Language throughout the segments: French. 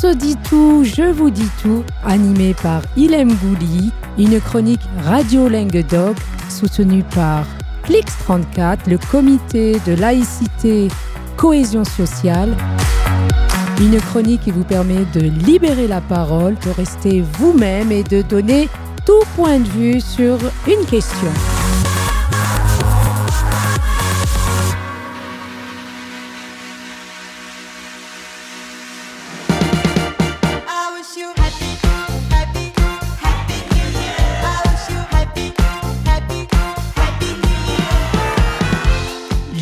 se dit tout, je vous dis tout, animé par Ilem Gouli, une chronique Radio Dog soutenue par Clix34, le comité de laïcité cohésion sociale. Une chronique qui vous permet de libérer la parole, de rester vous-même et de donner tout point de vue sur une question.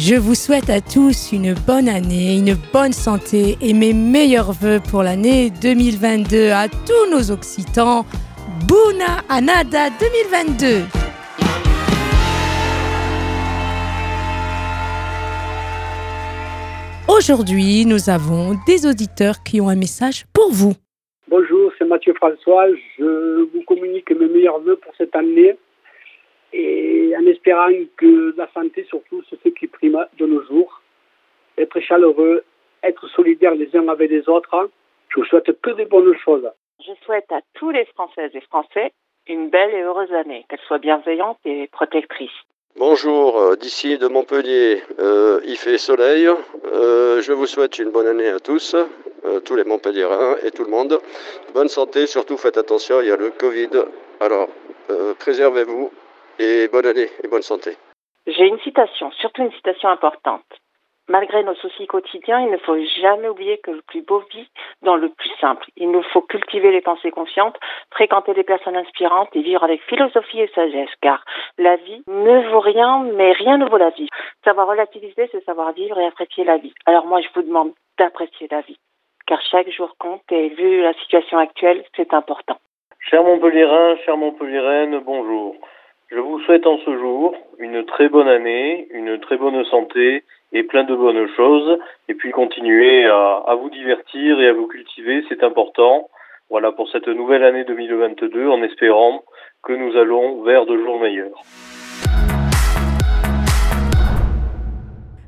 Je vous souhaite à tous une bonne année, une bonne santé et mes meilleurs voeux pour l'année 2022 à tous nos Occitans. Bouna Anada 2022 Aujourd'hui, nous avons des auditeurs qui ont un message pour vous. Bonjour, c'est Mathieu François. Je vous communique mes meilleurs voeux pour cette année et en espérant que la santé, surtout, c'est ce qui prime de nos jours. Être chaleureux, être solidaires les uns avec les autres. Je vous souhaite que des bonnes choses. Je souhaite à tous les Françaises et Français une belle et heureuse année, qu'elle soit bienveillante et protectrice. Bonjour, euh, d'ici de Montpellier, euh, il fait soleil. Euh, je vous souhaite une bonne année à tous, tous les Montpelliérains et tout le monde. Bonne santé, surtout faites attention, il y a le Covid. Alors, préservez-vous, et bonne année et bonne santé. J'ai une citation, surtout une citation importante. Malgré nos soucis quotidiens, il ne faut jamais oublier que le plus beau vit dans le plus simple. Il nous faut cultiver les pensées confiantes, fréquenter des personnes inspirantes et vivre avec philosophie et sagesse, car la vie ne vaut rien, mais rien ne vaut la vie. Savoir relativiser, c'est savoir vivre et apprécier la vie. Alors moi, je vous demande d'apprécier la vie, car chaque jour compte et vu la situation actuelle, c'est important. Cher Montpellierin, cher Montpellieraine, bonjour. Je vous souhaite en ce jour une très bonne année, une très bonne santé et plein de bonnes choses. Et puis continuez à, vous divertir et à vous cultiver, c'est important. Voilà pour cette nouvelle année 2022 en espérant que nous allons vers de jours meilleurs.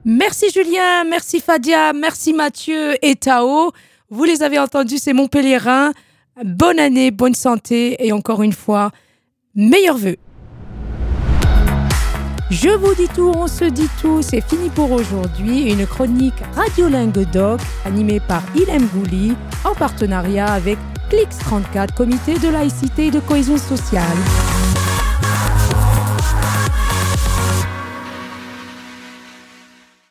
Merci Julien, merci Fadia, merci Mathieu et Tao. Vous les avez entendus, c'est Montpellierin. Bonne année, bonne santé et encore une fois, meilleurs vœux. Je vous dis tout, on se dit tout, c'est fini pour aujourd'hui. Une chronique Radiolingue Doc animée par Ilem Gouli en partenariat avec Clix34, comité de laïcité et de cohésion sociale.